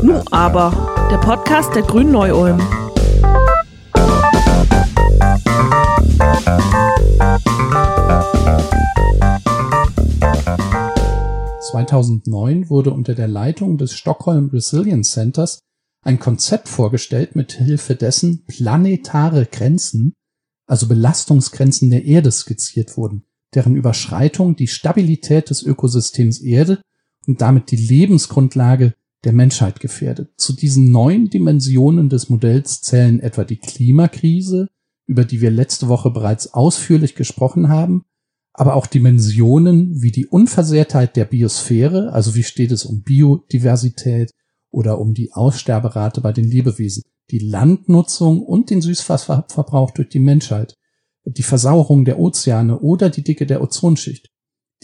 Nu aber, der Podcast der Grünen Neu-Ulm. ...2009 wurde unter der Leitung des Stockholm Resilience Centers ein Konzept vorgestellt, mit Hilfe dessen planetare Grenzen, also Belastungsgrenzen der Erde skizziert wurden, deren Überschreitung die Stabilität des Ökosystems Erde und damit die Lebensgrundlage der Menschheit gefährdet. Zu diesen neuen Dimensionen des Modells zählen etwa die Klimakrise, über die wir letzte Woche bereits ausführlich gesprochen haben, aber auch Dimensionen wie die Unversehrtheit der Biosphäre, also wie steht es um Biodiversität oder um die Aussterberate bei den Lebewesen, die Landnutzung und den Süßwasserverbrauch durch die Menschheit, die Versauerung der Ozeane oder die Dicke der Ozonschicht.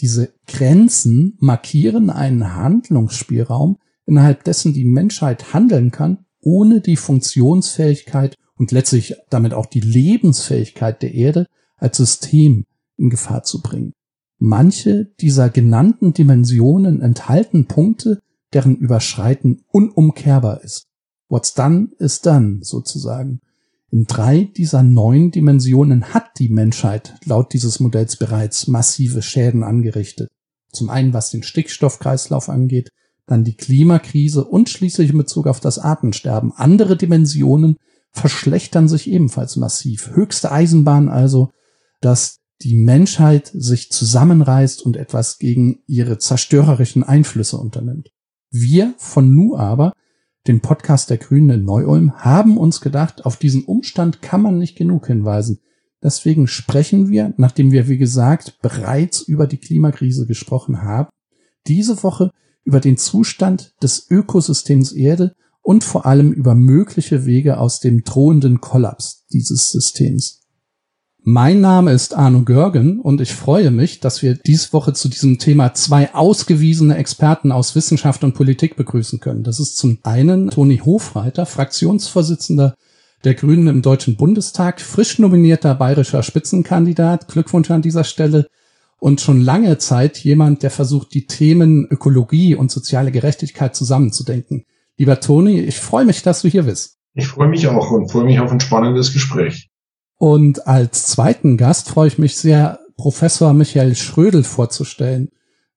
Diese Grenzen markieren einen Handlungsspielraum, innerhalb dessen die Menschheit handeln kann, ohne die Funktionsfähigkeit und letztlich damit auch die Lebensfähigkeit der Erde als System in Gefahr zu bringen. Manche dieser genannten Dimensionen enthalten Punkte, deren Überschreiten unumkehrbar ist. What's done is done, sozusagen. In drei dieser neun Dimensionen hat die Menschheit laut dieses Modells bereits massive Schäden angerichtet. Zum einen was den Stickstoffkreislauf angeht, dann die Klimakrise und schließlich in Bezug auf das Artensterben. Andere Dimensionen verschlechtern sich ebenfalls massiv. Höchste Eisenbahn also, dass die Menschheit sich zusammenreißt und etwas gegen ihre zerstörerischen Einflüsse unternimmt. Wir von Nu aber den Podcast der Grünen in Neu-Ulm, haben uns gedacht, auf diesen Umstand kann man nicht genug hinweisen. Deswegen sprechen wir, nachdem wir, wie gesagt, bereits über die Klimakrise gesprochen haben, diese Woche über den Zustand des Ökosystems Erde und vor allem über mögliche Wege aus dem drohenden Kollaps dieses Systems. Mein Name ist Arno Görgen und ich freue mich, dass wir dies Woche zu diesem Thema zwei ausgewiesene Experten aus Wissenschaft und Politik begrüßen können. Das ist zum einen Toni Hofreiter, Fraktionsvorsitzender der Grünen im Deutschen Bundestag, frisch nominierter bayerischer Spitzenkandidat. Glückwunsch an dieser Stelle. Und schon lange Zeit jemand, der versucht, die Themen Ökologie und soziale Gerechtigkeit zusammenzudenken. Lieber Toni, ich freue mich, dass du hier bist. Ich freue mich auch und freue mich auf ein spannendes Gespräch. Und als zweiten Gast freue ich mich sehr, Professor Michael Schrödel vorzustellen.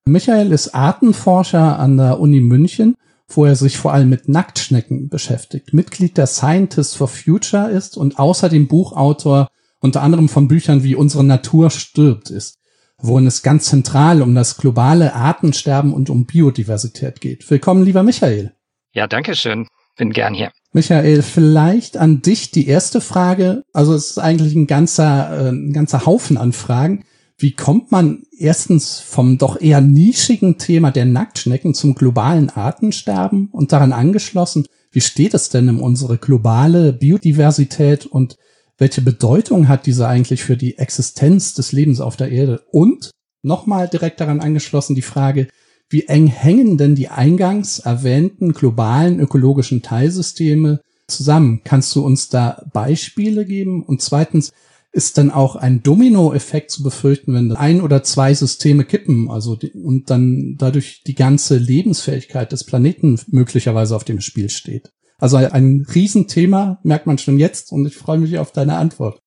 Michael ist Artenforscher an der Uni München, wo er sich vor allem mit Nacktschnecken beschäftigt, Mitglied der Scientists for Future ist und außerdem Buchautor unter anderem von Büchern wie Unsere Natur stirbt ist, worin es ganz zentral um das globale Artensterben und um Biodiversität geht. Willkommen, lieber Michael. Ja, danke schön. Bin gern hier. Michael, vielleicht an dich die erste Frage. Also es ist eigentlich ein ganzer, äh, ein ganzer Haufen an Fragen. Wie kommt man erstens vom doch eher nischigen Thema der Nacktschnecken zum globalen Artensterben und daran angeschlossen, wie steht es denn um unsere globale Biodiversität und welche Bedeutung hat diese eigentlich für die Existenz des Lebens auf der Erde? Und nochmal direkt daran angeschlossen die Frage, wie eng hängen denn die eingangs erwähnten globalen ökologischen Teilsysteme zusammen? Kannst du uns da Beispiele geben? Und zweitens, ist dann auch ein Dominoeffekt zu befürchten, wenn ein oder zwei Systeme kippen, also die, und dann dadurch die ganze Lebensfähigkeit des Planeten möglicherweise auf dem Spiel steht. Also ein Riesenthema merkt man schon jetzt und ich freue mich auf deine Antwort.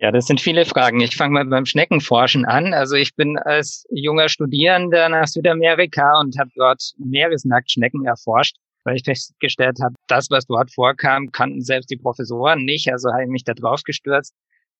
Ja, das sind viele Fragen. Ich fange mal beim Schneckenforschen an. Also ich bin als junger Studierender nach Südamerika und habe dort Meeresnacktschnecken erforscht, weil ich festgestellt habe, das, was dort vorkam, kannten selbst die Professoren nicht. Also habe ich mich da drauf gestürzt,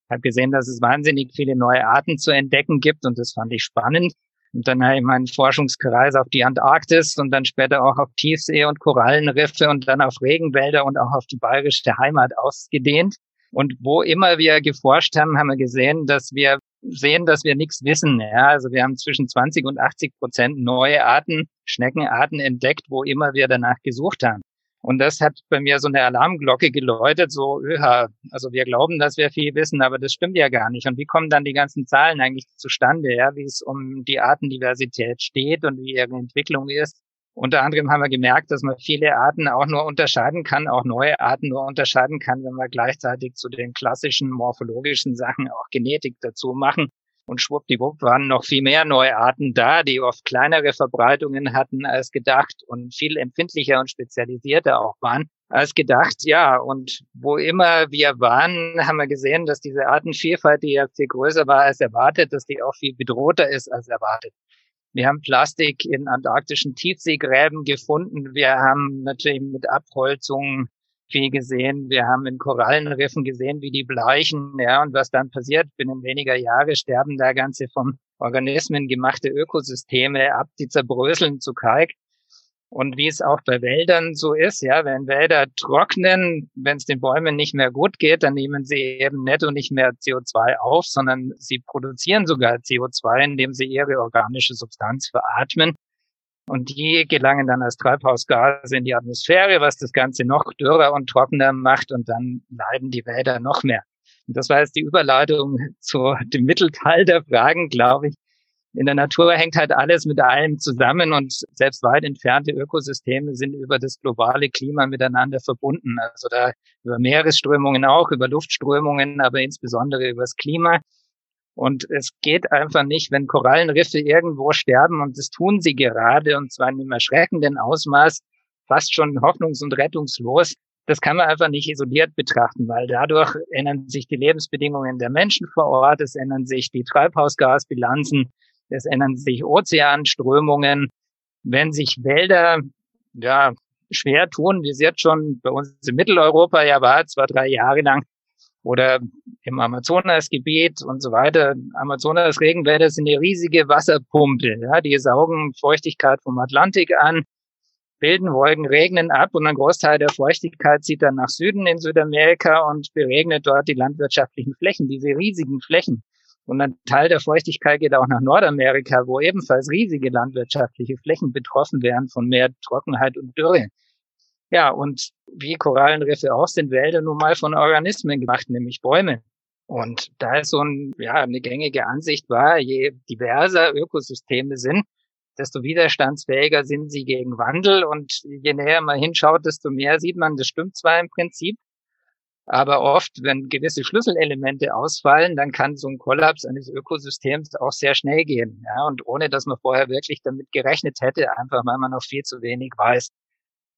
habe gesehen, dass es wahnsinnig viele neue Arten zu entdecken gibt und das fand ich spannend. Und dann habe ich meinen Forschungskreis auf die Antarktis und dann später auch auf Tiefsee und Korallenriffe und dann auf Regenwälder und auch auf die bayerische Heimat ausgedehnt. Und wo immer wir geforscht haben, haben wir gesehen, dass wir sehen, dass wir nichts wissen. Ja, also wir haben zwischen 20 und 80 Prozent neue Arten, Schneckenarten entdeckt, wo immer wir danach gesucht haben. Und das hat bei mir so eine Alarmglocke geläutet, so, öha, also wir glauben, dass wir viel wissen, aber das stimmt ja gar nicht. Und wie kommen dann die ganzen Zahlen eigentlich zustande, ja, wie es um die Artendiversität steht und wie ihre Entwicklung ist? Unter anderem haben wir gemerkt, dass man viele Arten auch nur unterscheiden kann, auch neue Arten nur unterscheiden kann, wenn wir gleichzeitig zu den klassischen morphologischen Sachen auch Genetik dazu machen. Und schwuppdiwupp waren noch viel mehr neue Arten da, die oft kleinere Verbreitungen hatten als gedacht und viel empfindlicher und spezialisierter auch waren als gedacht. Ja, und wo immer wir waren, haben wir gesehen, dass diese Artenvielfalt, die ja viel größer war als erwartet, dass die auch viel bedrohter ist als erwartet. Wir haben Plastik in antarktischen Tiefseegräben gefunden. Wir haben natürlich mit Abholzungen viel gesehen. Wir haben in Korallenriffen gesehen, wie die bleichen, ja, und was dann passiert. Binnen weniger Jahre sterben da ganze von Organismen gemachte Ökosysteme ab, die zerbröseln zu Kalk. Und wie es auch bei Wäldern so ist, ja, wenn Wälder trocknen, wenn es den Bäumen nicht mehr gut geht, dann nehmen sie eben netto nicht mehr CO2 auf, sondern sie produzieren sogar CO2, indem sie ihre organische Substanz veratmen. Und die gelangen dann als Treibhausgase in die Atmosphäre, was das Ganze noch dürrer und trockener macht und dann leiden die Wälder noch mehr. Und das war jetzt die Überleitung zu dem Mittelteil der Fragen, glaube ich in der Natur hängt halt alles mit allem zusammen und selbst weit entfernte Ökosysteme sind über das globale Klima miteinander verbunden. Also da über Meeresströmungen auch, über Luftströmungen, aber insbesondere über das Klima. Und es geht einfach nicht, wenn Korallenriffe irgendwo sterben, und das tun sie gerade, und zwar in einem erschreckenden Ausmaß, fast schon hoffnungs- und rettungslos. Das kann man einfach nicht isoliert betrachten, weil dadurch ändern sich die Lebensbedingungen der Menschen vor Ort, es ändern sich die Treibhausgasbilanzen, es ändern sich Ozeanströmungen. Wenn sich Wälder ja, schwer tun, wie es jetzt schon bei uns in Mitteleuropa ja war, zwei, drei Jahre lang, oder im Amazonasgebiet und so weiter. Amazonas-Regenwälder sind eine riesige Wasserpumpe. Ja, die saugen Feuchtigkeit vom Atlantik an, bilden Wolken, regnen ab und ein Großteil der Feuchtigkeit zieht dann nach Süden in Südamerika und beregnet dort die landwirtschaftlichen Flächen, diese riesigen Flächen. Und ein Teil der Feuchtigkeit geht auch nach Nordamerika, wo ebenfalls riesige landwirtschaftliche Flächen betroffen wären von mehr Trockenheit und Dürre. Ja, und wie Korallenriffe auch sind Wälder nun mal von Organismen gemacht, nämlich Bäume. Und da ist so ein, ja, eine gängige Ansicht war, je diverser Ökosysteme sind, desto widerstandsfähiger sind sie gegen Wandel. Und je näher man hinschaut, desto mehr sieht man, das stimmt zwar im Prinzip, aber oft, wenn gewisse Schlüsselelemente ausfallen, dann kann so ein Kollaps eines Ökosystems auch sehr schnell gehen. Ja, und ohne dass man vorher wirklich damit gerechnet hätte, einfach weil man noch viel zu wenig weiß.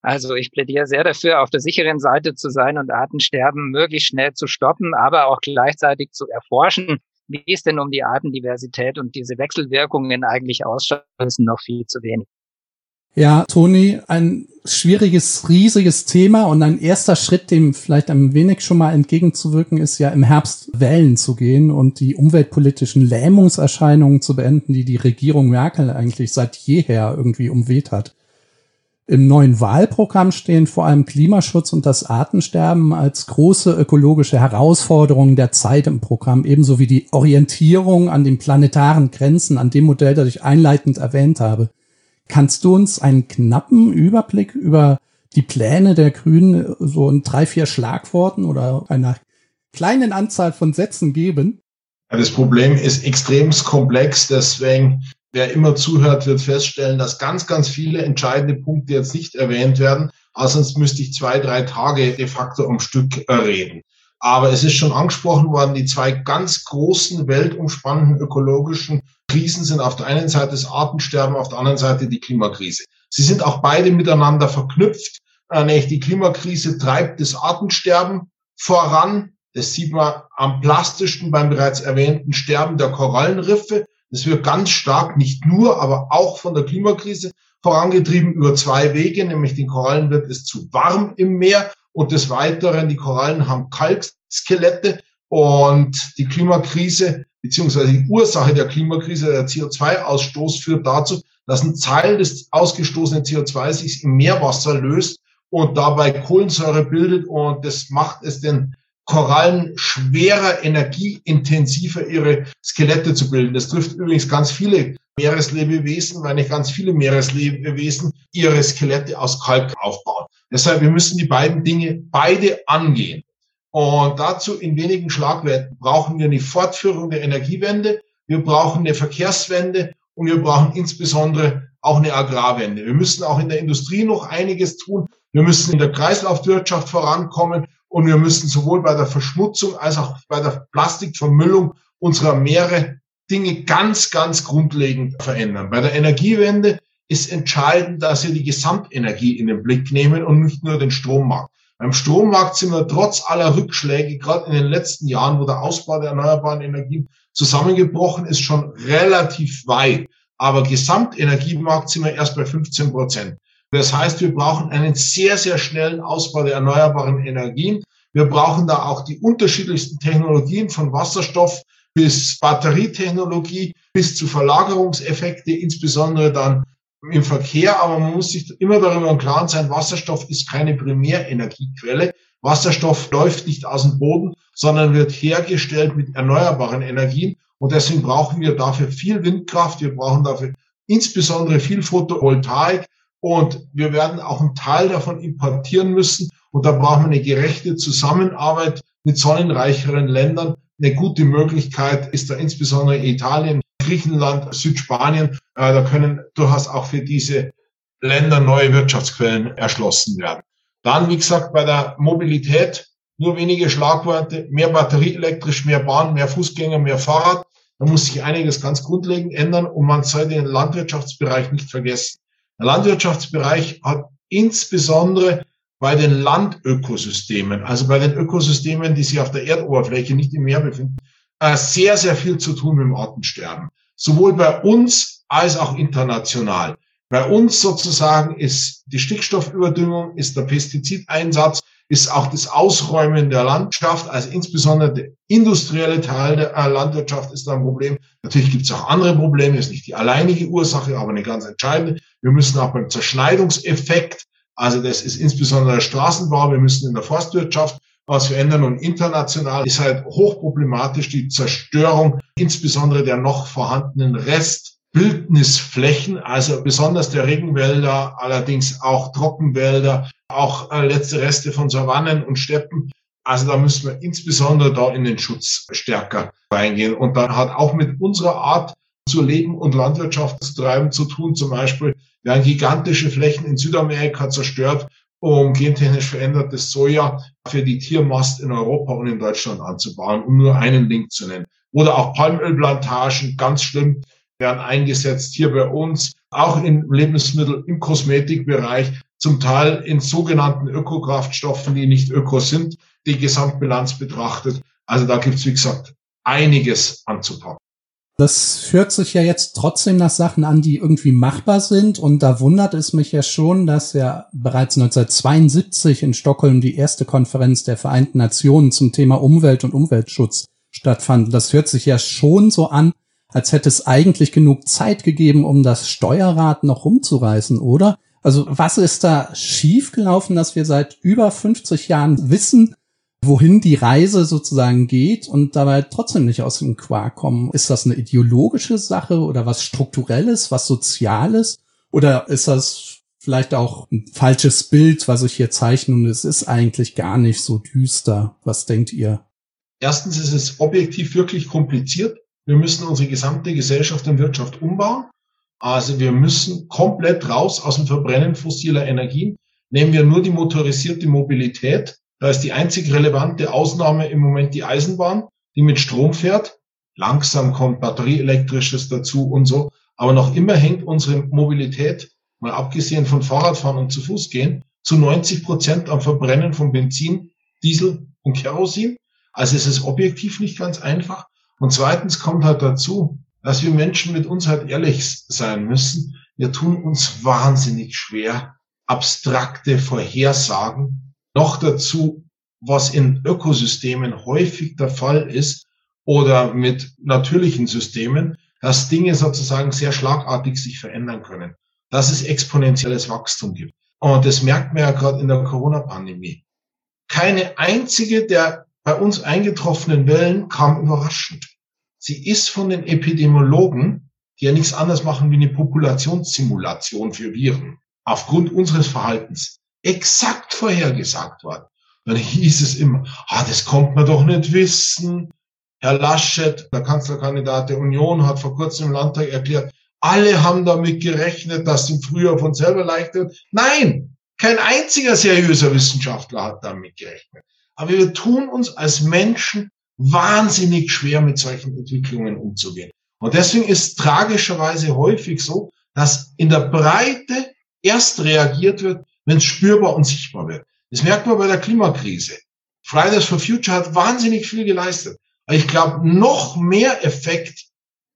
Also ich plädiere sehr dafür, auf der sicheren Seite zu sein und Artensterben möglichst schnell zu stoppen, aber auch gleichzeitig zu erforschen, wie es denn um die Artendiversität und diese Wechselwirkungen eigentlich ausschaut, ist noch viel zu wenig. Ja, Toni, ein schwieriges, riesiges Thema und ein erster Schritt, dem vielleicht ein wenig schon mal entgegenzuwirken, ist ja im Herbst wählen zu gehen und die umweltpolitischen Lähmungserscheinungen zu beenden, die die Regierung Merkel eigentlich seit jeher irgendwie umweht hat. Im neuen Wahlprogramm stehen vor allem Klimaschutz und das Artensterben als große ökologische Herausforderungen der Zeit im Programm, ebenso wie die Orientierung an den planetaren Grenzen, an dem Modell, das ich einleitend erwähnt habe. Kannst du uns einen knappen Überblick über die Pläne der Grünen so in drei, vier Schlagworten oder einer kleinen Anzahl von Sätzen geben? Das Problem ist extrem komplex, deswegen wer immer zuhört, wird feststellen, dass ganz, ganz viele entscheidende Punkte jetzt nicht erwähnt werden. Also sonst müsste ich zwei, drei Tage de facto am Stück reden. Aber es ist schon angesprochen worden, die zwei ganz großen, weltumspannenden ökologischen Krisen sind auf der einen Seite das Artensterben, auf der anderen Seite die Klimakrise. Sie sind auch beide miteinander verknüpft. Äh, nämlich die Klimakrise treibt das Artensterben voran. Das sieht man am plastischsten beim bereits erwähnten Sterben der Korallenriffe. Das wird ganz stark, nicht nur, aber auch von der Klimakrise vorangetrieben über zwei Wege, nämlich den Korallen wird es zu warm im Meer und des Weiteren, die Korallen haben Kalkskelette und die Klimakrise beziehungsweise die Ursache der Klimakrise, der CO2-Ausstoß führt dazu, dass ein Teil des ausgestoßenen CO2 sich im Meerwasser löst und dabei Kohlensäure bildet und das macht es den Korallen schwerer, energieintensiver ihre Skelette zu bilden. Das trifft übrigens ganz viele Meereslebewesen, weil nicht ganz viele Meereslebewesen ihre Skelette aus Kalk aufbauen. Deshalb, wir müssen die beiden Dinge beide angehen. Und dazu in wenigen Schlagwerten brauchen wir eine Fortführung der Energiewende, wir brauchen eine Verkehrswende und wir brauchen insbesondere auch eine Agrarwende. Wir müssen auch in der Industrie noch einiges tun. Wir müssen in der Kreislaufwirtschaft vorankommen und wir müssen sowohl bei der Verschmutzung als auch bei der Plastikvermüllung unserer Meere Dinge ganz, ganz grundlegend verändern. Bei der Energiewende ist entscheidend, dass wir die Gesamtenergie in den Blick nehmen und nicht nur den Strommarkt. Beim Strommarkt sind wir trotz aller Rückschläge, gerade in den letzten Jahren, wo der Ausbau der erneuerbaren Energien zusammengebrochen ist, schon relativ weit. Aber Gesamtenergiemarkt sind wir erst bei 15 Prozent. Das heißt, wir brauchen einen sehr, sehr schnellen Ausbau der erneuerbaren Energien. Wir brauchen da auch die unterschiedlichsten Technologien von Wasserstoff bis Batterietechnologie bis zu Verlagerungseffekte, insbesondere dann im Verkehr, aber man muss sich immer darüber im Klaren sein, Wasserstoff ist keine Primärenergiequelle. Wasserstoff läuft nicht aus dem Boden, sondern wird hergestellt mit erneuerbaren Energien. Und deswegen brauchen wir dafür viel Windkraft. Wir brauchen dafür insbesondere viel Photovoltaik. Und wir werden auch einen Teil davon importieren müssen. Und da brauchen wir eine gerechte Zusammenarbeit mit sonnenreicheren Ländern. Eine gute Möglichkeit ist da insbesondere Italien, Griechenland, Südspanien. Äh, da können durchaus auch für diese Länder neue Wirtschaftsquellen erschlossen werden. Dann, wie gesagt, bei der Mobilität nur wenige Schlagworte, mehr batterieelektrisch, mehr Bahn, mehr Fußgänger, mehr Fahrrad. Da muss sich einiges ganz grundlegend ändern und man soll den Landwirtschaftsbereich nicht vergessen. Der Landwirtschaftsbereich hat insbesondere bei den Landökosystemen, also bei den Ökosystemen, die sich auf der Erdoberfläche nicht im Meer befinden, äh, sehr, sehr viel zu tun mit dem Artensterben. Sowohl bei uns als auch international. Bei uns sozusagen ist die Stickstoffüberdüngung, ist der Pestizideinsatz, ist auch das Ausräumen der Landschaft, also insbesondere der industrielle Teil der äh, Landwirtschaft ist da ein Problem. Natürlich gibt es auch andere Probleme, ist nicht die alleinige Ursache, aber eine ganz entscheidende. Wir müssen auch beim Zerschneidungseffekt, also das ist insbesondere der Straßenbau, wir müssen in der Forstwirtschaft was verändern und international ist halt hochproblematisch die Zerstörung insbesondere der noch vorhandenen Restbildnisflächen, also besonders der Regenwälder, allerdings auch Trockenwälder, auch äh, letzte Reste von Savannen und Steppen. Also da müssen wir insbesondere da in den Schutz stärker reingehen. Und dann hat auch mit unserer Art zu leben und Landwirtschaft zu treiben zu tun. Zum Beispiel werden gigantische Flächen in Südamerika zerstört, um gentechnisch verändertes Soja für die Tiermast in Europa und in Deutschland anzubauen, um nur einen Link zu nennen. Oder auch Palmölplantagen, ganz schlimm, werden eingesetzt hier bei uns, auch in Lebensmittel, im Kosmetikbereich, zum Teil in sogenannten Ökokraftstoffen, die nicht öko sind, die Gesamtbilanz betrachtet. Also da gibt's wie gesagt, einiges anzupacken. Das hört sich ja jetzt trotzdem nach Sachen an, die irgendwie machbar sind. Und da wundert es mich ja schon, dass ja bereits 1972 in Stockholm die erste Konferenz der Vereinten Nationen zum Thema Umwelt und Umweltschutz stattfand. Das hört sich ja schon so an, als hätte es eigentlich genug Zeit gegeben, um das Steuerrad noch rumzureißen, oder? Also was ist da schiefgelaufen, dass wir seit über 50 Jahren wissen, wohin die Reise sozusagen geht und dabei trotzdem nicht aus dem Quark kommen. Ist das eine ideologische Sache oder was strukturelles, was soziales? Oder ist das vielleicht auch ein falsches Bild, was ich hier zeichne und es ist eigentlich gar nicht so düster? Was denkt ihr? Erstens ist es objektiv wirklich kompliziert. Wir müssen unsere gesamte Gesellschaft und Wirtschaft umbauen. Also wir müssen komplett raus aus dem Verbrennen fossiler Energien. Nehmen wir nur die motorisierte Mobilität, da ist die einzig relevante Ausnahme im Moment die Eisenbahn, die mit Strom fährt. Langsam kommt batterieelektrisches dazu und so. Aber noch immer hängt unsere Mobilität, mal abgesehen von Fahrradfahren und zu Fuß gehen, zu 90 Prozent am Verbrennen von Benzin, Diesel und Kerosin. Also es ist objektiv nicht ganz einfach. Und zweitens kommt halt dazu, dass wir Menschen mit uns halt ehrlich sein müssen. Wir tun uns wahnsinnig schwer, abstrakte Vorhersagen noch dazu, was in Ökosystemen häufig der Fall ist oder mit natürlichen Systemen, dass Dinge sozusagen sehr schlagartig sich verändern können, dass es exponentielles Wachstum gibt. Und das merkt man ja gerade in der Corona-Pandemie. Keine einzige der bei uns eingetroffenen Wellen kam überraschend. Sie ist von den Epidemiologen, die ja nichts anderes machen wie eine Populationssimulation für Viren, aufgrund unseres Verhaltens exakt vorhergesagt worden. Dann hieß es immer, ah, das kommt man doch nicht wissen. Herr Laschet, der Kanzlerkandidat der Union, hat vor kurzem im Landtag erklärt, alle haben damit gerechnet, dass im Frühjahr von selber leicht wird. Nein, kein einziger seriöser Wissenschaftler hat damit gerechnet. Aber wir tun uns als Menschen wahnsinnig schwer, mit solchen Entwicklungen umzugehen. Und deswegen ist tragischerweise häufig so, dass in der Breite erst reagiert wird, wenn es spürbar und sichtbar wird. Das merkt man bei der Klimakrise. Fridays for Future hat wahnsinnig viel geleistet. Aber ich glaube, noch mehr Effekt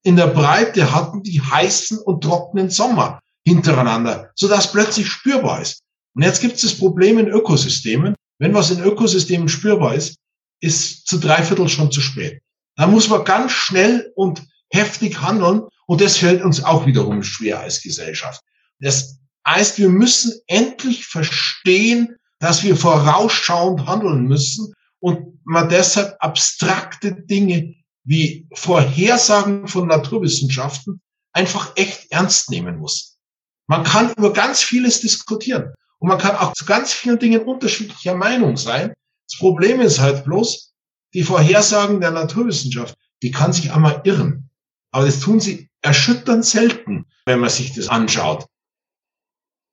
in der Breite hatten die heißen und trockenen Sommer hintereinander, sodass plötzlich spürbar ist. Und jetzt gibt es das Problem in Ökosystemen. Wenn was in Ökosystemen spürbar ist, ist zu dreiviertel schon zu spät. Da muss man ganz schnell und heftig handeln und das fällt uns auch wiederum schwer als Gesellschaft. Das heißt, wir müssen endlich verstehen, dass wir vorausschauend handeln müssen und man deshalb abstrakte Dinge wie Vorhersagen von Naturwissenschaften einfach echt ernst nehmen muss. Man kann über ganz vieles diskutieren und man kann auch zu ganz vielen Dingen unterschiedlicher Meinung sein. Das Problem ist halt bloß, die Vorhersagen der Naturwissenschaft, die kann sich einmal irren. Aber das tun sie erschütternd selten, wenn man sich das anschaut.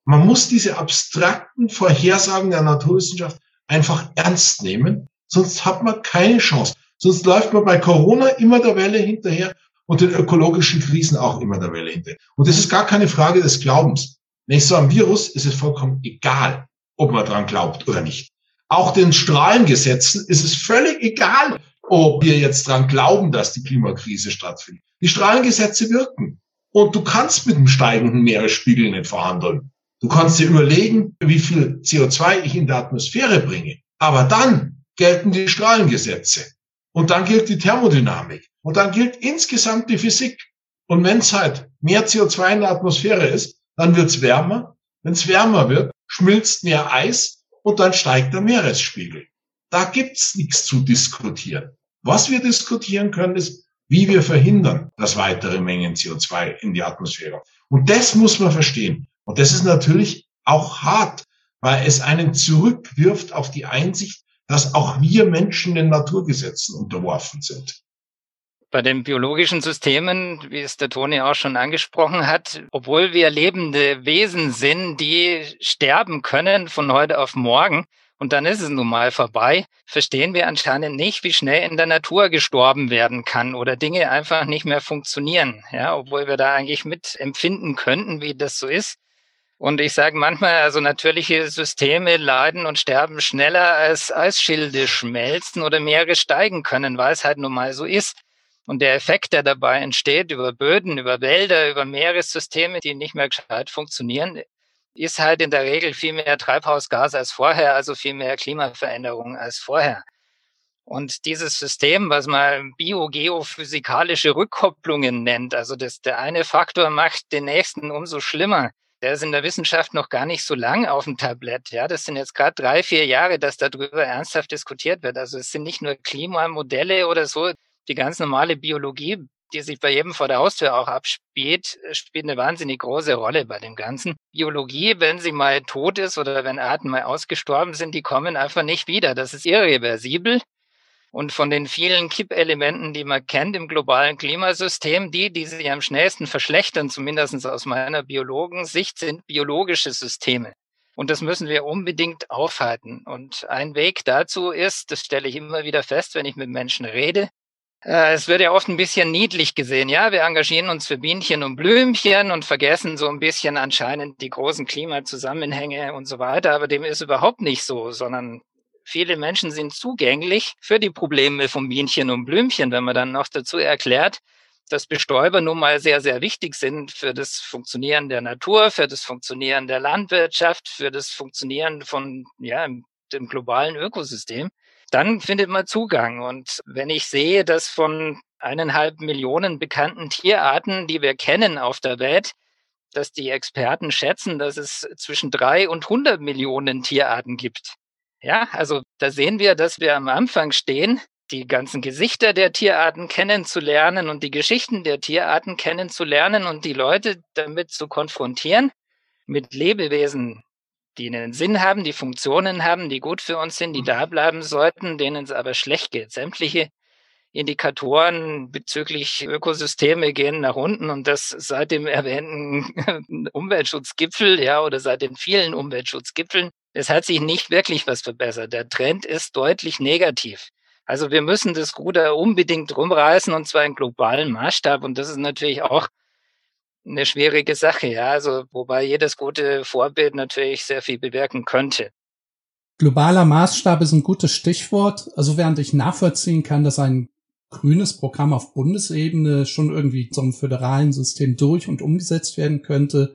Man muss diese abstrakten Vorhersagen der Naturwissenschaft einfach ernst nehmen, sonst hat man keine Chance. Sonst läuft man bei Corona immer der Welle hinterher und den ökologischen Krisen auch immer der Welle hinterher. Und das ist gar keine Frage des Glaubens. Wenn ich so am Virus ist es vollkommen egal, ob man dran glaubt oder nicht. Auch den Strahlengesetzen ist es völlig egal, ob wir jetzt dran glauben, dass die Klimakrise stattfindet. Die Strahlengesetze wirken. Und du kannst mit dem steigenden Meeresspiegel nicht verhandeln. Du kannst dir überlegen, wie viel CO2 ich in der Atmosphäre bringe. Aber dann gelten die Strahlengesetze. Und dann gilt die Thermodynamik. Und dann gilt insgesamt die Physik. Und wenn es halt mehr CO2 in der Atmosphäre ist, dann wird es wärmer. Wenn es wärmer wird, schmilzt mehr Eis und dann steigt der Meeresspiegel. Da gibt's nichts zu diskutieren. Was wir diskutieren können, ist, wie wir verhindern, dass weitere Mengen CO2 in die Atmosphäre. Und das muss man verstehen. Und das ist natürlich auch hart, weil es einen zurückwirft auf die Einsicht, dass auch wir Menschen den Naturgesetzen unterworfen sind. Bei den biologischen Systemen, wie es der Toni auch schon angesprochen hat, obwohl wir lebende Wesen sind, die sterben können von heute auf morgen, und dann ist es nun mal vorbei, verstehen wir anscheinend nicht, wie schnell in der Natur gestorben werden kann oder Dinge einfach nicht mehr funktionieren, ja, obwohl wir da eigentlich mit empfinden könnten, wie das so ist. Und ich sage manchmal, also natürliche Systeme leiden und sterben schneller als Eisschilde schmelzen oder Meere steigen können, weil es halt nun mal so ist. Und der Effekt, der dabei entsteht über Böden, über Wälder, über Meeressysteme, die nicht mehr gescheit funktionieren, ist halt in der Regel viel mehr Treibhausgas als vorher, also viel mehr Klimaveränderung als vorher. Und dieses System, was man biogeophysikalische Rückkopplungen nennt, also das, der eine Faktor macht den nächsten umso schlimmer der ist in der Wissenschaft noch gar nicht so lang auf dem Tablett. Ja, das sind jetzt gerade drei, vier Jahre, dass darüber ernsthaft diskutiert wird. Also es sind nicht nur Klimamodelle oder so. Die ganz normale Biologie, die sich bei jedem vor der Haustür auch abspielt, spielt eine wahnsinnig große Rolle bei dem Ganzen. Biologie, wenn sie mal tot ist oder wenn Arten mal ausgestorben sind, die kommen einfach nicht wieder. Das ist irreversibel. Und von den vielen Kippelementen, die man kennt im globalen Klimasystem, die, die sich am schnellsten verschlechtern, zumindest aus meiner Biologensicht, sind biologische Systeme. Und das müssen wir unbedingt aufhalten. Und ein Weg dazu ist, das stelle ich immer wieder fest, wenn ich mit Menschen rede, äh, es wird ja oft ein bisschen niedlich gesehen. Ja, wir engagieren uns für Bienchen und Blümchen und vergessen so ein bisschen anscheinend die großen Klimazusammenhänge und so weiter. Aber dem ist überhaupt nicht so, sondern viele Menschen sind zugänglich für die Probleme von Bienchen und Blümchen, wenn man dann noch dazu erklärt, dass Bestäuber nun mal sehr, sehr wichtig sind für das Funktionieren der Natur, für das Funktionieren der Landwirtschaft, für das Funktionieren von, ja, dem globalen Ökosystem, dann findet man Zugang. Und wenn ich sehe, dass von eineinhalb Millionen bekannten Tierarten, die wir kennen auf der Welt, dass die Experten schätzen, dass es zwischen drei und hundert Millionen Tierarten gibt. Ja, also da sehen wir, dass wir am Anfang stehen, die ganzen Gesichter der Tierarten kennenzulernen und die Geschichten der Tierarten kennenzulernen und die Leute damit zu konfrontieren mit Lebewesen, die einen Sinn haben, die Funktionen haben, die gut für uns sind, die da bleiben sollten, denen es aber schlecht geht. Sämtliche Indikatoren bezüglich Ökosysteme gehen nach unten und das seit dem erwähnten Umweltschutzgipfel, ja, oder seit den vielen Umweltschutzgipfeln es hat sich nicht wirklich was verbessert. Der Trend ist deutlich negativ. Also wir müssen das Ruder unbedingt rumreißen und zwar in globalen Maßstab. Und das ist natürlich auch eine schwierige Sache, ja. Also wobei jedes gute Vorbild natürlich sehr viel bewirken könnte. Globaler Maßstab ist ein gutes Stichwort. Also während ich nachvollziehen kann, dass ein grünes Programm auf Bundesebene schon irgendwie zum föderalen System durch und umgesetzt werden könnte,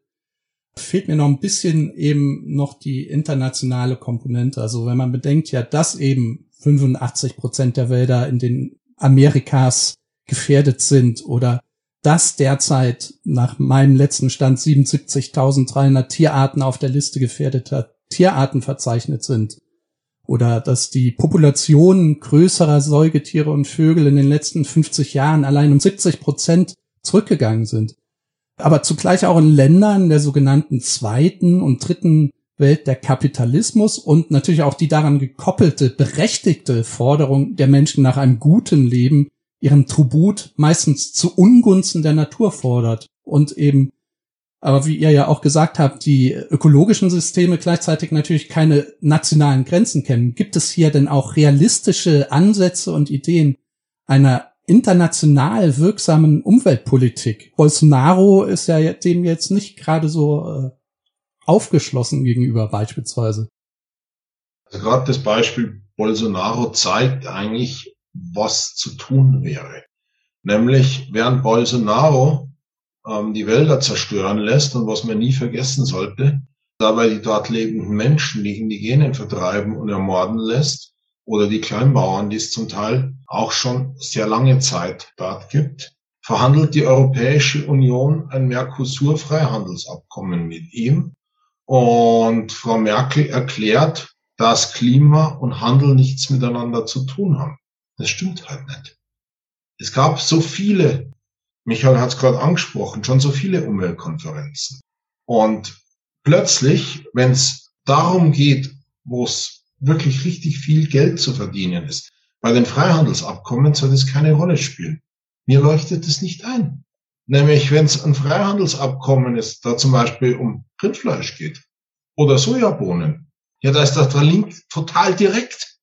fehlt mir noch ein bisschen eben noch die internationale Komponente. Also wenn man bedenkt ja, dass eben 85 Prozent der Wälder in den Amerikas gefährdet sind oder dass derzeit nach meinem letzten Stand 77.300 Tierarten auf der Liste gefährdeter Tierarten verzeichnet sind oder dass die Population größerer Säugetiere und Vögel in den letzten 50 Jahren allein um 70 Prozent zurückgegangen sind. Aber zugleich auch in Ländern der sogenannten zweiten und dritten Welt der Kapitalismus und natürlich auch die daran gekoppelte, berechtigte Forderung der Menschen nach einem guten Leben ihren Tribut meistens zu Ungunsten der Natur fordert und eben aber wie ihr ja auch gesagt habt, die ökologischen Systeme gleichzeitig natürlich keine nationalen Grenzen kennen. Gibt es hier denn auch realistische Ansätze und Ideen einer international wirksamen Umweltpolitik? Bolsonaro ist ja dem jetzt nicht gerade so äh, aufgeschlossen gegenüber beispielsweise. Also gerade das Beispiel Bolsonaro zeigt eigentlich, was zu tun wäre. Nämlich, während Bolsonaro ähm, die Wälder zerstören lässt und was man nie vergessen sollte, dabei die dort lebenden Menschen, die Indigenen vertreiben und ermorden lässt oder die Kleinbauern, die es zum Teil auch schon sehr lange Zeit dort gibt, verhandelt die Europäische Union ein Mercosur-Freihandelsabkommen mit ihm. Und Frau Merkel erklärt, dass Klima und Handel nichts miteinander zu tun haben. Das stimmt halt nicht. Es gab so viele Michael hat es gerade angesprochen, schon so viele Umweltkonferenzen. Und plötzlich, wenn es darum geht, wo es wirklich richtig viel Geld zu verdienen ist, bei den Freihandelsabkommen soll das keine Rolle spielen. Mir leuchtet es nicht ein. Nämlich, wenn es ein Freihandelsabkommen ist, da zum Beispiel um Rindfleisch geht oder Sojabohnen, ja, da ist der Link total direkt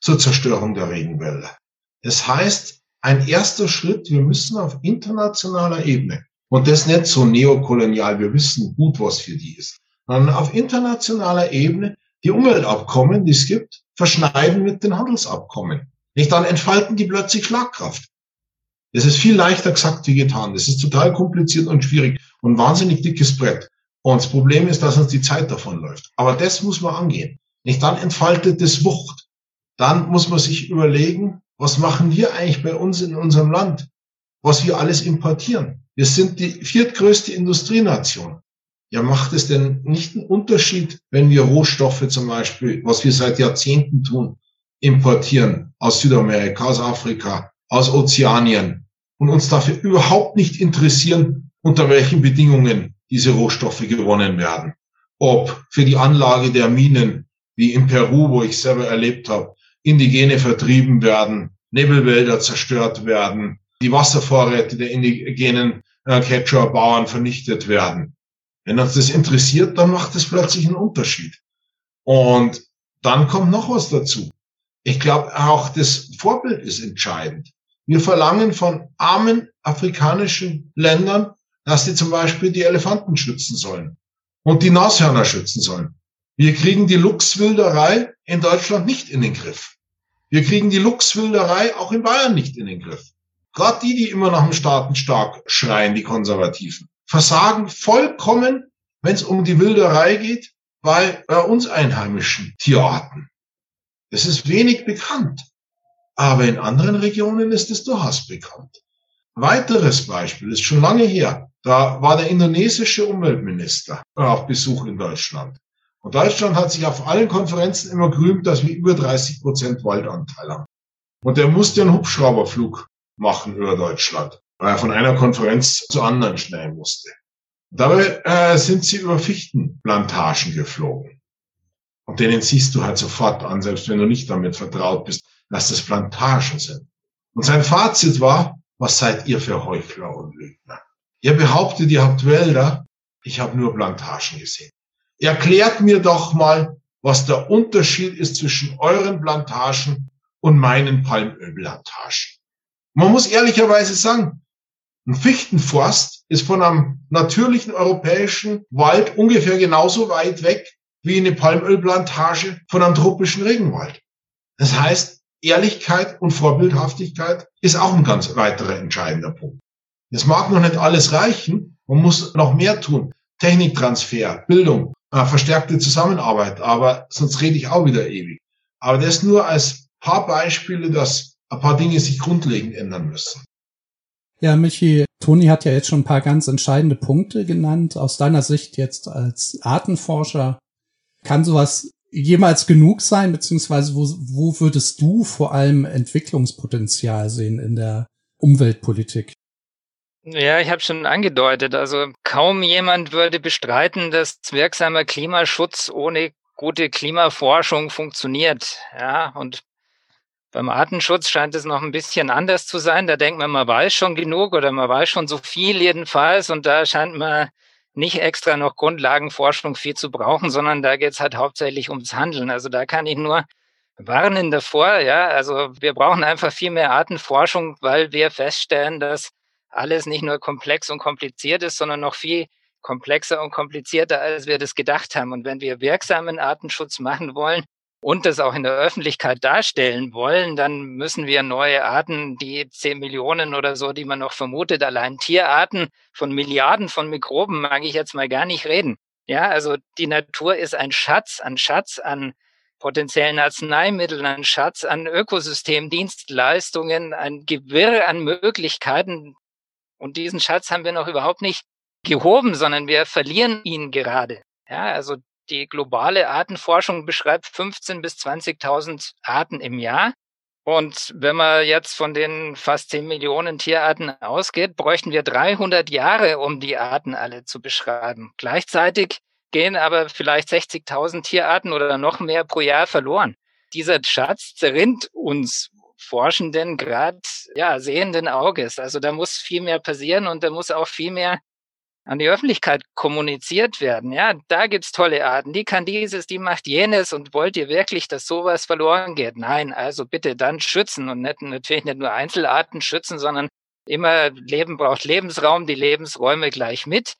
zur Zerstörung der Regenwälder. Das heißt, ein erster Schritt. Wir müssen auf internationaler Ebene, und das nicht so neokolonial, wir wissen gut, was für die ist, sondern auf internationaler Ebene die Umweltabkommen, die es gibt, verschneiden mit den Handelsabkommen. Nicht dann entfalten die plötzlich Schlagkraft. Das ist viel leichter gesagt wie getan. Das ist total kompliziert und schwierig und wahnsinnig dickes Brett. Und das Problem ist, dass uns die Zeit davon läuft. Aber das muss man angehen. Nicht dann entfaltet es Wucht. Dann muss man sich überlegen, was machen wir eigentlich bei uns in unserem Land? Was wir alles importieren? Wir sind die viertgrößte Industrienation. Ja, macht es denn nicht einen Unterschied, wenn wir Rohstoffe zum Beispiel, was wir seit Jahrzehnten tun, importieren aus Südamerika, aus Afrika, aus Ozeanien und uns dafür überhaupt nicht interessieren, unter welchen Bedingungen diese Rohstoffe gewonnen werden. Ob für die Anlage der Minen, wie in Peru, wo ich selber erlebt habe, Indigene vertrieben werden, Nebelwälder zerstört werden, die Wasservorräte der indigenen äh, Quechua-Bauern vernichtet werden. Wenn uns das interessiert, dann macht es plötzlich einen Unterschied. Und dann kommt noch was dazu. Ich glaube, auch das Vorbild ist entscheidend. Wir verlangen von armen afrikanischen Ländern, dass sie zum Beispiel die Elefanten schützen sollen und die Nashörner schützen sollen. Wir kriegen die Luchswilderei in Deutschland nicht in den Griff. Wir kriegen die Luchswilderei auch in Bayern nicht in den Griff. Gerade die, die immer nach dem Staatenstark schreien, die Konservativen, versagen vollkommen, wenn es um die Wilderei geht, bei, bei uns einheimischen Tierarten. Das ist wenig bekannt. Aber in anderen Regionen ist es durchaus bekannt. Weiteres Beispiel ist schon lange her. Da war der indonesische Umweltminister auf Besuch in Deutschland. Und Deutschland hat sich auf allen Konferenzen immer gerühmt, dass wir über 30 Prozent Waldanteil haben. Und der musste einen Hubschrauberflug machen über Deutschland, weil er von einer Konferenz zur anderen schnell musste. Dabei äh, sind sie über Fichtenplantagen geflogen. Und denen siehst du halt sofort an, selbst wenn du nicht damit vertraut bist, dass das Plantagen sind. Und sein Fazit war, was seid ihr für Heuchler und Lügner? Ihr behauptet, ihr habt Wälder, ich habe nur Plantagen gesehen. Erklärt mir doch mal, was der Unterschied ist zwischen euren Plantagen und meinen Palmölplantagen. Man muss ehrlicherweise sagen, ein Fichtenforst ist von einem natürlichen europäischen Wald ungefähr genauso weit weg wie eine Palmölplantage von einem tropischen Regenwald. Das heißt, Ehrlichkeit und Vorbildhaftigkeit ist auch ein ganz weiterer entscheidender Punkt. Es mag noch nicht alles reichen, man muss noch mehr tun. Techniktransfer, Bildung, äh, verstärkte Zusammenarbeit, aber sonst rede ich auch wieder ewig. Aber das nur als paar Beispiele, dass ein paar Dinge sich grundlegend ändern müssen. Ja, Michi, Toni hat ja jetzt schon ein paar ganz entscheidende Punkte genannt. Aus deiner Sicht jetzt als Artenforscher, kann sowas jemals genug sein, beziehungsweise wo, wo würdest du vor allem Entwicklungspotenzial sehen in der Umweltpolitik? Ja, ich habe schon angedeutet, also kaum jemand würde bestreiten, dass wirksamer Klimaschutz ohne gute Klimaforschung funktioniert. Ja, und beim Artenschutz scheint es noch ein bisschen anders zu sein. Da denkt man, man weiß schon genug oder man weiß schon so viel jedenfalls. Und da scheint man nicht extra noch Grundlagenforschung viel zu brauchen, sondern da geht es halt hauptsächlich ums Handeln. Also da kann ich nur warnen davor, ja. Also wir brauchen einfach viel mehr Artenforschung, weil wir feststellen, dass alles nicht nur komplex und kompliziert ist, sondern noch viel komplexer und komplizierter, als wir das gedacht haben. Und wenn wir wirksamen Artenschutz machen wollen, und das auch in der Öffentlichkeit darstellen wollen, dann müssen wir neue Arten, die zehn Millionen oder so, die man noch vermutet, allein Tierarten von Milliarden von Mikroben mag ich jetzt mal gar nicht reden. Ja, also die Natur ist ein Schatz, ein Schatz an potenziellen Arzneimitteln, ein Schatz an Ökosystemdienstleistungen, ein Gewirr an Möglichkeiten. Und diesen Schatz haben wir noch überhaupt nicht gehoben, sondern wir verlieren ihn gerade. Ja, also die globale Artenforschung beschreibt 15 bis 20.000 Arten im Jahr. Und wenn man jetzt von den fast 10 Millionen Tierarten ausgeht, bräuchten wir 300 Jahre, um die Arten alle zu beschreiben. Gleichzeitig gehen aber vielleicht 60.000 Tierarten oder noch mehr pro Jahr verloren. Dieser Schatz zerrinnt uns Forschenden gerade ja sehenden Auges. Also da muss viel mehr passieren und da muss auch viel mehr an die Öffentlichkeit kommuniziert werden. Ja, da gibt's tolle Arten. Die kann dieses, die macht jenes und wollt ihr wirklich, dass sowas verloren geht? Nein, also bitte dann schützen und nicht, natürlich nicht nur Einzelarten schützen, sondern immer Leben braucht Lebensraum, die Lebensräume gleich mit.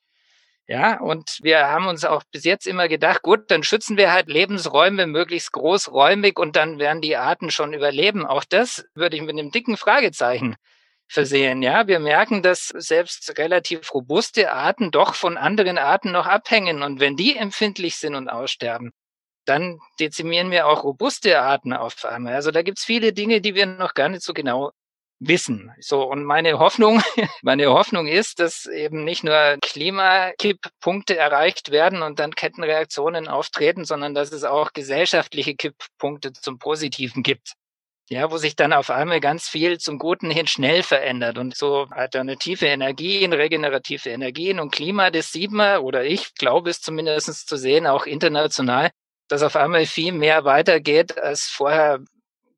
Ja, und wir haben uns auch bis jetzt immer gedacht, gut, dann schützen wir halt Lebensräume möglichst großräumig und dann werden die Arten schon überleben. Auch das würde ich mit einem dicken Fragezeichen versehen. Ja, wir merken, dass selbst relativ robuste Arten doch von anderen Arten noch abhängen. Und wenn die empfindlich sind und aussterben, dann dezimieren wir auch robuste Arten auf einmal. Also da gibt's viele Dinge, die wir noch gar nicht so genau wissen. So, und meine Hoffnung, meine Hoffnung ist, dass eben nicht nur Klimakipppunkte erreicht werden und dann Kettenreaktionen auftreten, sondern dass es auch gesellschaftliche Kipppunkte zum Positiven gibt ja, wo sich dann auf einmal ganz viel zum Guten hin schnell verändert und so alternative Energien, regenerative Energien und Klima, das sieht man oder ich glaube es zumindest zu sehen, auch international, dass auf einmal viel mehr weitergeht, als vorher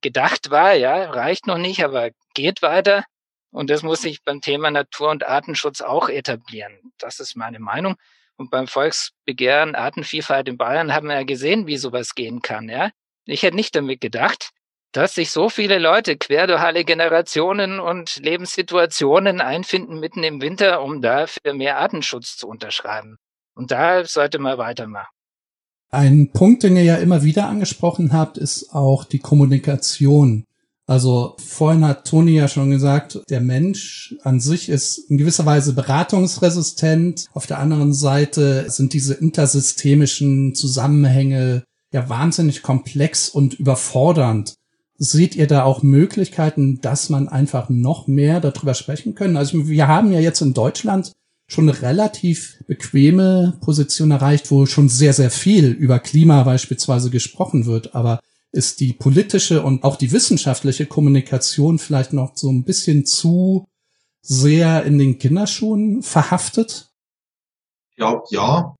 gedacht war. Ja, reicht noch nicht, aber geht weiter. Und das muss sich beim Thema Natur- und Artenschutz auch etablieren. Das ist meine Meinung. Und beim Volksbegehren Artenvielfalt in Bayern haben wir ja gesehen, wie sowas gehen kann. Ja, ich hätte nicht damit gedacht, dass sich so viele Leute quer durch alle Generationen und Lebenssituationen einfinden mitten im Winter, um da für mehr Artenschutz zu unterschreiben. Und da sollte man weitermachen. Ein Punkt, den ihr ja immer wieder angesprochen habt, ist auch die Kommunikation. Also vorhin hat Toni ja schon gesagt, der Mensch an sich ist in gewisser Weise beratungsresistent. Auf der anderen Seite sind diese intersystemischen Zusammenhänge ja wahnsinnig komplex und überfordernd. Seht ihr da auch Möglichkeiten, dass man einfach noch mehr darüber sprechen können? Also wir haben ja jetzt in Deutschland schon eine relativ bequeme Position erreicht, wo schon sehr, sehr viel über Klima beispielsweise gesprochen wird. Aber ist die politische und auch die wissenschaftliche Kommunikation vielleicht noch so ein bisschen zu sehr in den Kinderschuhen verhaftet? Ja, ja.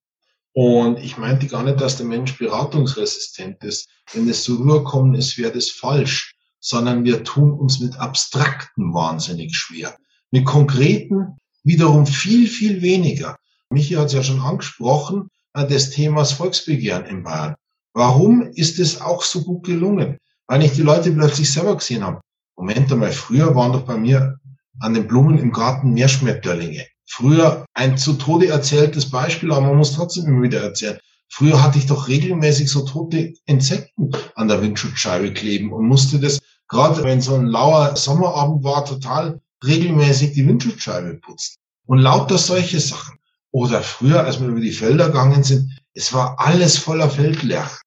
Und ich meinte gar nicht, dass der Mensch beratungsresistent ist. Wenn es so rüberkommen ist, wäre das falsch. Sondern wir tun uns mit Abstrakten wahnsinnig schwer. Mit Konkreten wiederum viel, viel weniger. Michi hat es ja schon angesprochen, äh, des Themas Volksbegehren in Bayern. Warum ist es auch so gut gelungen? weil ich die Leute plötzlich selber gesehen habe. Moment einmal, früher waren doch bei mir an den Blumen im Garten mehr Schmetterlinge. Früher ein zu Tode erzähltes Beispiel, aber man muss trotzdem immer wieder erzählen. Früher hatte ich doch regelmäßig so tote Insekten an der Windschutzscheibe kleben und musste das, gerade wenn so ein lauer Sommerabend war, total regelmäßig die Windschutzscheibe putzen. Und lauter solche Sachen. Oder früher, als wir über die Felder gegangen sind, es war alles voller Feldlerchen.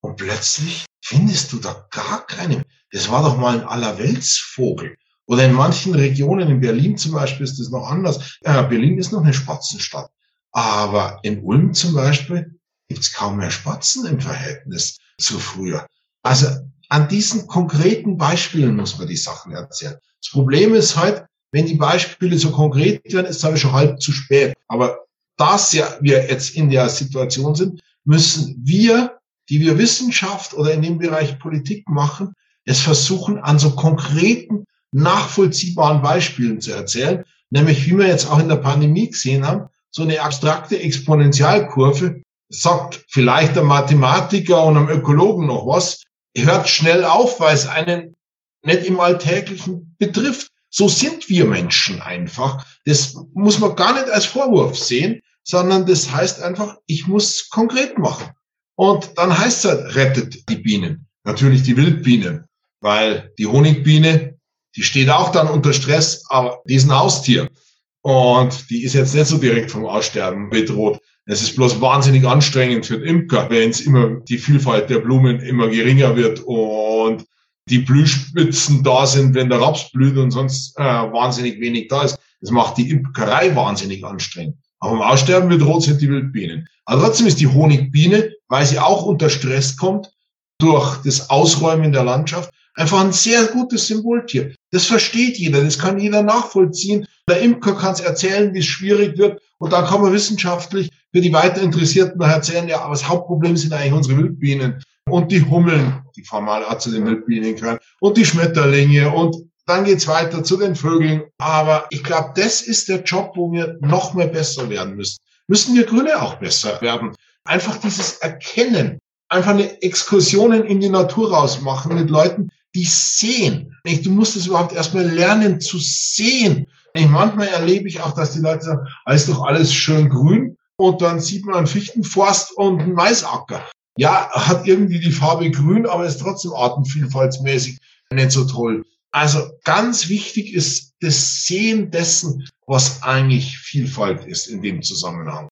Und plötzlich findest du da gar keine. Das war doch mal ein Allerweltsvogel. Oder in manchen Regionen, in Berlin zum Beispiel, ist das noch anders. Ja, Berlin ist noch eine Spatzenstadt. Aber in Ulm zum Beispiel gibt's kaum mehr Spatzen im Verhältnis zu früher. Also an diesen konkreten Beispielen muss man die Sachen erzählen. Das Problem ist halt, wenn die Beispiele so konkret werden, ist es schon halb zu spät. Aber dass ja wir jetzt in der Situation sind, müssen wir, die wir Wissenschaft oder in dem Bereich Politik machen, es versuchen, an so konkreten, nachvollziehbaren Beispielen zu erzählen. Nämlich, wie wir jetzt auch in der Pandemie gesehen haben, so eine abstrakte Exponentialkurve sagt vielleicht der Mathematiker und einem Ökologen noch was, hört schnell auf, weil es einen nicht im Alltäglichen betrifft. So sind wir Menschen einfach. Das muss man gar nicht als Vorwurf sehen, sondern das heißt einfach, ich muss konkret machen. Und dann heißt es halt, rettet die Bienen. Natürlich die Wildbienen, weil die Honigbiene, die steht auch dann unter Stress, aber die ist ein Haustier. Und die ist jetzt nicht so direkt vom Aussterben bedroht. Es ist bloß wahnsinnig anstrengend für den Imker, wenn es immer die Vielfalt der Blumen immer geringer wird und die Blühspitzen da sind, wenn der Raps blüht und sonst äh, wahnsinnig wenig da ist. Das macht die Imkerei wahnsinnig anstrengend. Aber im Aussterben bedroht sind die Wildbienen. Aber trotzdem ist die Honigbiene, weil sie auch unter Stress kommt, durch das Ausräumen der Landschaft, einfach ein sehr gutes Symboltier. Das versteht jeder, das kann jeder nachvollziehen. Der Imker kann es erzählen, wie es schwierig wird. Und da kann man wissenschaftlich für die Weiterinteressierten erzählen, ja, aber das Hauptproblem sind eigentlich unsere Wildbienen und die Hummeln, die formal auch zu den Wildbienen gehören, und die Schmetterlinge und dann geht's weiter zu den Vögeln. Aber ich glaube, das ist der Job, wo wir noch mehr besser werden müssen. Müssen wir Grüne auch besser werden. Einfach dieses Erkennen, einfach eine Exkursionen in die Natur rausmachen mit Leuten, die sehen. Du musst es überhaupt erstmal lernen zu sehen. manchmal erlebe ich auch, dass die Leute sagen, ah, ist doch alles schön grün und dann sieht man einen Fichtenforst und einen Maisacker. Ja, hat irgendwie die Farbe grün, aber ist trotzdem artenvielfaltsmäßig nicht so toll. Also ganz wichtig ist das Sehen dessen, was eigentlich Vielfalt ist in dem Zusammenhang.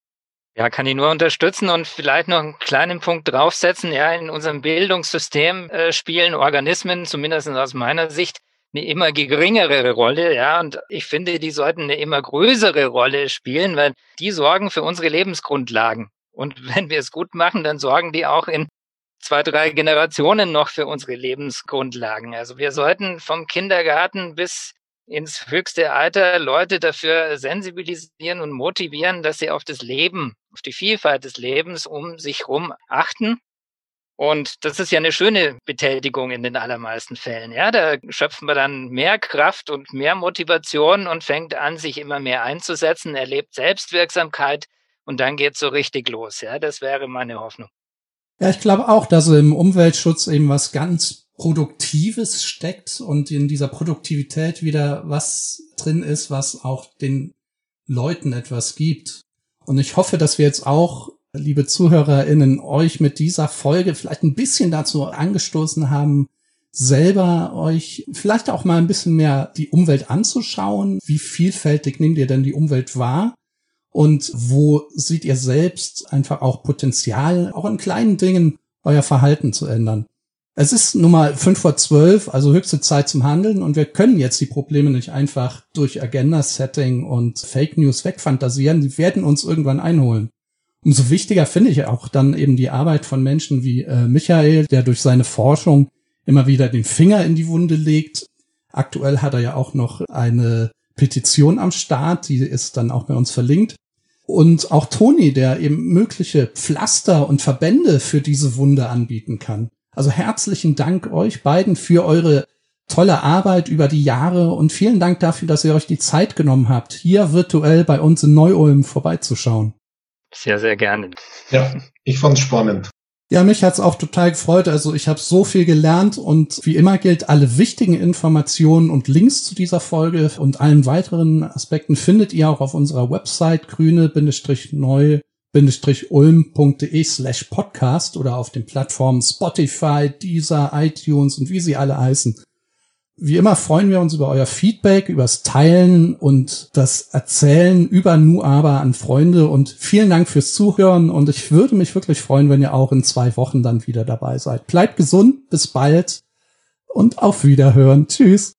Ja, kann ich nur unterstützen und vielleicht noch einen kleinen Punkt draufsetzen. Ja, in unserem Bildungssystem äh, spielen Organismen, zumindest aus meiner Sicht, eine immer geringere Rolle, ja, und ich finde, die sollten eine immer größere Rolle spielen, weil die sorgen für unsere Lebensgrundlagen. Und wenn wir es gut machen, dann sorgen die auch in zwei, drei Generationen noch für unsere Lebensgrundlagen. Also wir sollten vom Kindergarten bis ins höchste Alter Leute dafür sensibilisieren und motivieren, dass sie auf das Leben, auf die Vielfalt des Lebens um sich herum achten. Und das ist ja eine schöne Betätigung in den allermeisten Fällen. Ja, da schöpfen wir dann mehr Kraft und mehr Motivation und fängt an, sich immer mehr einzusetzen, erlebt Selbstwirksamkeit und dann geht's so richtig los. Ja, das wäre meine Hoffnung. Ja, ich glaube auch, dass im Umweltschutz eben was ganz Produktives steckt und in dieser Produktivität wieder was drin ist, was auch den Leuten etwas gibt. Und ich hoffe, dass wir jetzt auch, liebe ZuhörerInnen, euch mit dieser Folge vielleicht ein bisschen dazu angestoßen haben, selber euch vielleicht auch mal ein bisschen mehr die Umwelt anzuschauen. Wie vielfältig nehmt ihr denn die Umwelt wahr? Und wo seht ihr selbst einfach auch Potenzial, auch in kleinen Dingen euer Verhalten zu ändern? Es ist nun mal fünf vor zwölf, also höchste Zeit zum Handeln und wir können jetzt die Probleme nicht einfach durch Agenda-Setting und Fake News wegfantasieren. Die werden uns irgendwann einholen. Umso wichtiger finde ich auch dann eben die Arbeit von Menschen wie äh, Michael, der durch seine Forschung immer wieder den Finger in die Wunde legt. Aktuell hat er ja auch noch eine Petition am Start, die ist dann auch bei uns verlinkt. Und auch Toni, der eben mögliche Pflaster und Verbände für diese Wunde anbieten kann. Also herzlichen Dank euch beiden für eure tolle Arbeit über die Jahre und vielen Dank dafür, dass ihr euch die Zeit genommen habt, hier virtuell bei uns in Neu-Ulm vorbeizuschauen. Sehr, sehr gerne. Ja, ich fand's spannend. Ja, mich hat's auch total gefreut. Also ich habe so viel gelernt und wie immer gilt, alle wichtigen Informationen und Links zu dieser Folge und allen weiteren Aspekten findet ihr auch auf unserer Website grüne-neu-ulm.de slash podcast oder auf den Plattformen Spotify, Deezer, iTunes und wie sie alle heißen. Wie immer freuen wir uns über euer Feedback, übers Teilen und das Erzählen über Nu aber an Freunde und vielen Dank fürs Zuhören und ich würde mich wirklich freuen, wenn ihr auch in zwei Wochen dann wieder dabei seid. Bleibt gesund, bis bald und auf Wiederhören. Tschüss.